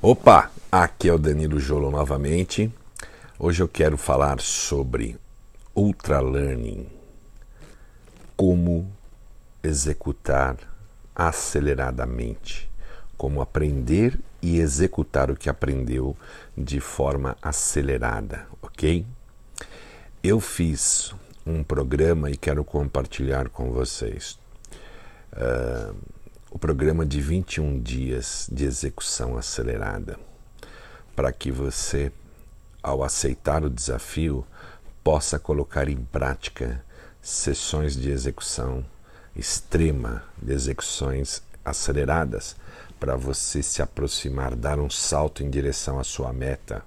Opa, aqui é o Danilo Jolo novamente. Hoje eu quero falar sobre Ultra Learning, como executar aceleradamente, como aprender e executar o que aprendeu de forma acelerada, ok? Eu fiz um programa e quero compartilhar com vocês. Uh, o programa de 21 dias de execução acelerada, para que você, ao aceitar o desafio, possa colocar em prática sessões de execução extrema, de execuções aceleradas, para você se aproximar, dar um salto em direção à sua meta,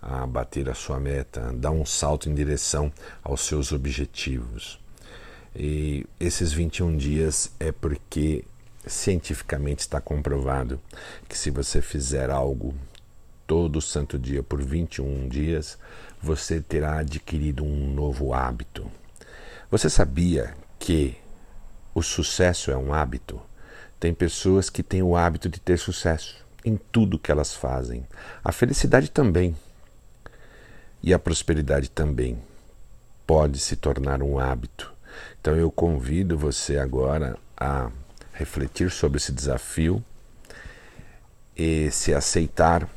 a bater a sua meta, dar um salto em direção aos seus objetivos. E esses 21 dias é porque cientificamente está comprovado que se você fizer algo todo santo dia por 21 dias, você terá adquirido um novo hábito. Você sabia que o sucesso é um hábito? Tem pessoas que têm o hábito de ter sucesso em tudo que elas fazem. A felicidade também. E a prosperidade também pode se tornar um hábito. Então eu convido você agora a refletir sobre esse desafio e se aceitar,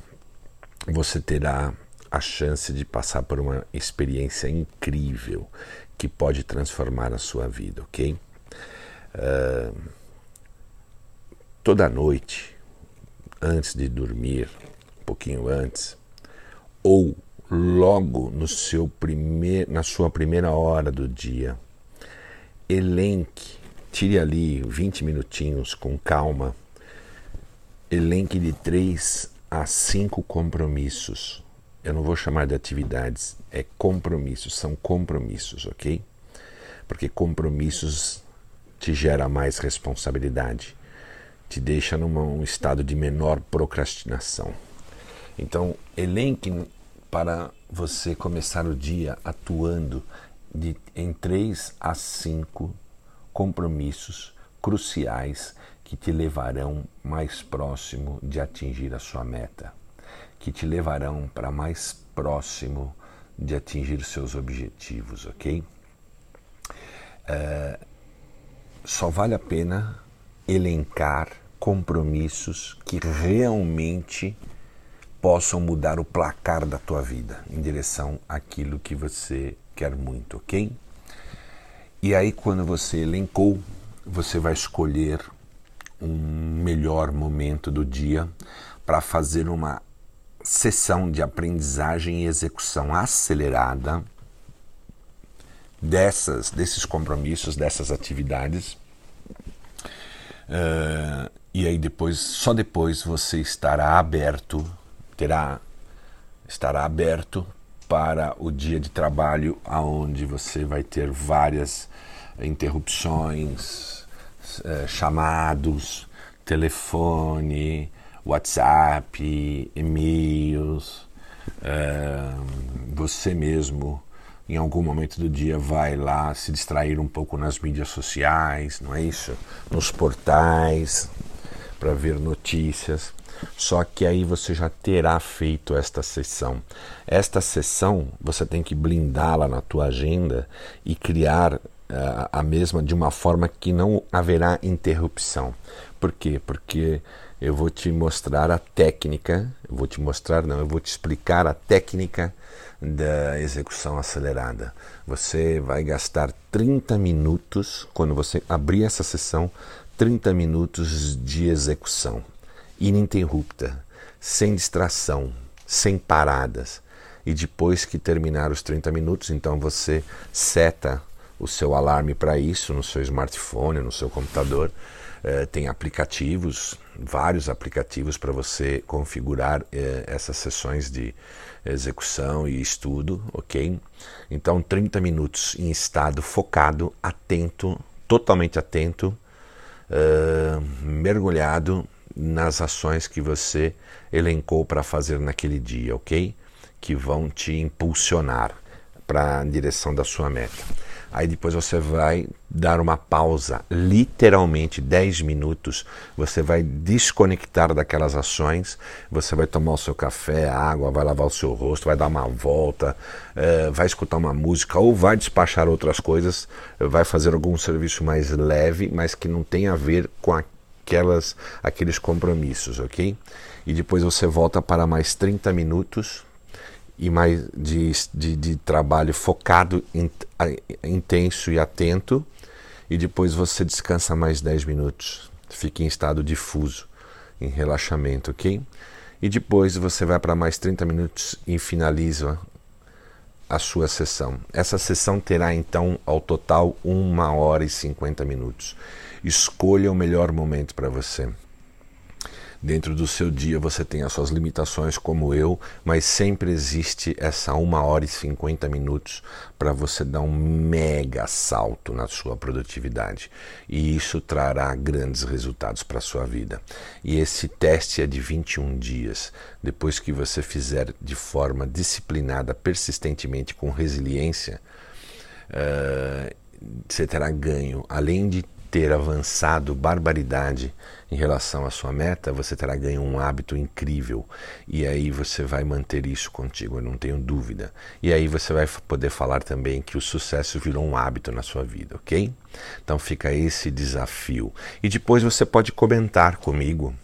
você terá a chance de passar por uma experiência incrível que pode transformar a sua vida, ok? Uh, toda noite, antes de dormir, um pouquinho antes, ou logo no seu primeir, na sua primeira hora do dia, elenque Tire ali 20 minutinhos com calma. Elenque de 3 a 5 compromissos. Eu não vou chamar de atividades, é compromissos, são compromissos, ok? Porque compromissos te gera mais responsabilidade, te deixa num estado de menor procrastinação. Então, elenque para você começar o dia atuando de, em 3 a 5 compromissos cruciais que te levarão mais próximo de atingir a sua meta, que te levarão para mais próximo de atingir seus objetivos, ok? É, só vale a pena elencar compromissos que realmente possam mudar o placar da tua vida em direção àquilo que você quer muito, ok? E aí, quando você elencou, você vai escolher um melhor momento do dia para fazer uma sessão de aprendizagem e execução acelerada dessas, desses compromissos, dessas atividades. Uh, e aí depois, só depois você estará aberto, terá, estará aberto para o dia de trabalho, aonde você vai ter várias interrupções, eh, chamados, telefone, WhatsApp, e-mails. Eh, você mesmo, em algum momento do dia, vai lá se distrair um pouco nas mídias sociais, não é isso? Nos portais, para ver notícias. Só que aí você já terá feito esta sessão. Esta sessão você tem que blindá-la na tua agenda e criar a mesma de uma forma que não haverá interrupção. Por quê? Porque eu vou te mostrar a técnica, eu vou te mostrar, não, eu vou te explicar a técnica da execução acelerada. Você vai gastar 30 minutos, quando você abrir essa sessão, 30 minutos de execução ininterrupta, sem distração, sem paradas. E depois que terminar os 30 minutos, então você seta o seu alarme para isso no seu smartphone, no seu computador. É, tem aplicativos, vários aplicativos para você configurar é, essas sessões de execução e estudo, ok? Então, 30 minutos em estado focado, atento, totalmente atento, mergulhado nas ações que você elencou para fazer naquele dia, ok? Que vão te impulsionar para a direção da sua meta. Aí depois você vai dar uma pausa, literalmente 10 minutos. Você vai desconectar daquelas ações. Você vai tomar o seu café, água, vai lavar o seu rosto, vai dar uma volta, uh, vai escutar uma música ou vai despachar outras coisas. Vai fazer algum serviço mais leve, mas que não tem a ver com aquelas, aqueles compromissos, ok? E depois você volta para mais 30 minutos e mais de, de, de trabalho focado, in, intenso e atento, e depois você descansa mais 10 minutos, fica em estado difuso, em relaxamento, ok? E depois você vai para mais 30 minutos e finaliza a sua sessão. Essa sessão terá então ao total 1 hora e 50 minutos. Escolha o melhor momento para você. Dentro do seu dia você tem as suas limitações, como eu, mas sempre existe essa uma hora e 50 minutos para você dar um mega salto na sua produtividade. E isso trará grandes resultados para a sua vida. E esse teste é de 21 dias. Depois que você fizer de forma disciplinada, persistentemente, com resiliência, uh, você terá ganho. Além de ter avançado barbaridade em relação à sua meta, você terá ganho um hábito incrível. E aí você vai manter isso contigo, eu não tenho dúvida. E aí você vai poder falar também que o sucesso virou um hábito na sua vida, ok? Então fica esse desafio. E depois você pode comentar comigo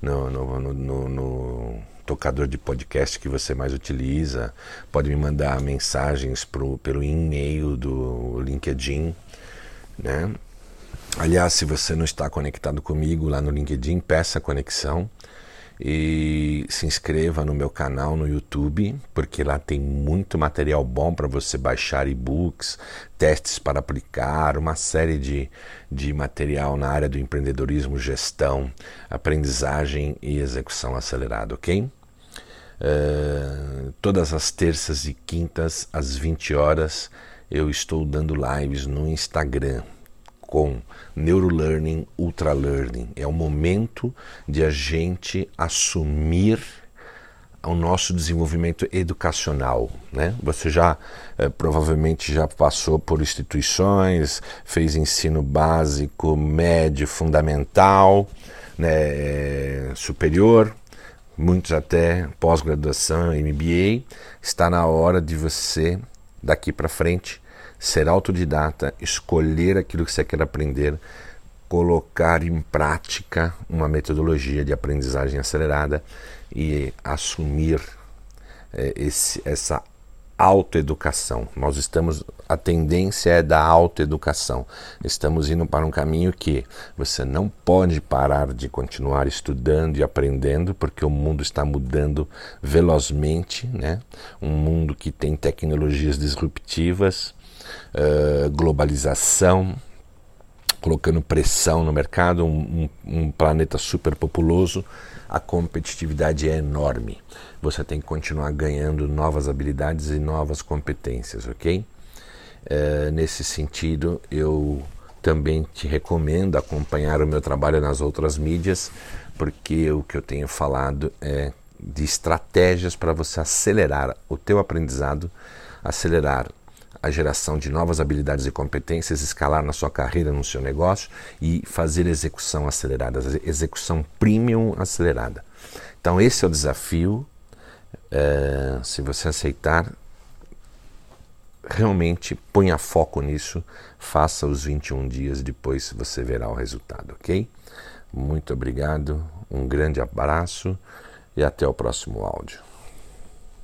no, no, no, no, tocador de podcast que você mais utiliza, pode me mandar mensagens pro, pelo e-mail do LinkedIn, né? Aliás, se você não está conectado comigo lá no LinkedIn, peça conexão e se inscreva no meu canal no YouTube, porque lá tem muito material bom para você baixar e-books, testes para aplicar, uma série de, de material na área do empreendedorismo, gestão, aprendizagem e execução acelerada, ok? Uh, todas as terças e quintas às 20 horas eu estou dando lives no Instagram com Neurolearning, Ultralearning. É o momento de a gente assumir o nosso desenvolvimento educacional. Né? Você já eh, provavelmente já passou por instituições, fez ensino básico, médio, fundamental, né, superior, muitos até pós-graduação, MBA. Está na hora de você, daqui para frente, ser autodidata, escolher aquilo que você quer aprender, colocar em prática uma metodologia de aprendizagem acelerada e assumir é, esse, essa autoeducação. Nós estamos a tendência é da autoeducação. Estamos indo para um caminho que você não pode parar de continuar estudando e aprendendo, porque o mundo está mudando velozmente, né? Um mundo que tem tecnologias disruptivas, uh, globalização, colocando pressão no mercado, um, um, um planeta super populoso, a competitividade é enorme. Você tem que continuar ganhando novas habilidades e novas competências, ok? Uh, nesse sentido, eu também te recomendo acompanhar o meu trabalho nas outras mídias, porque o que eu tenho falado é de estratégias para você acelerar o teu aprendizado, acelerar a geração de novas habilidades e competências, escalar na sua carreira, no seu negócio e fazer execução acelerada, execução premium acelerada. Então, esse é o desafio. É, se você aceitar, realmente ponha foco nisso, faça os 21 dias, depois você verá o resultado, ok? Muito obrigado, um grande abraço e até o próximo áudio.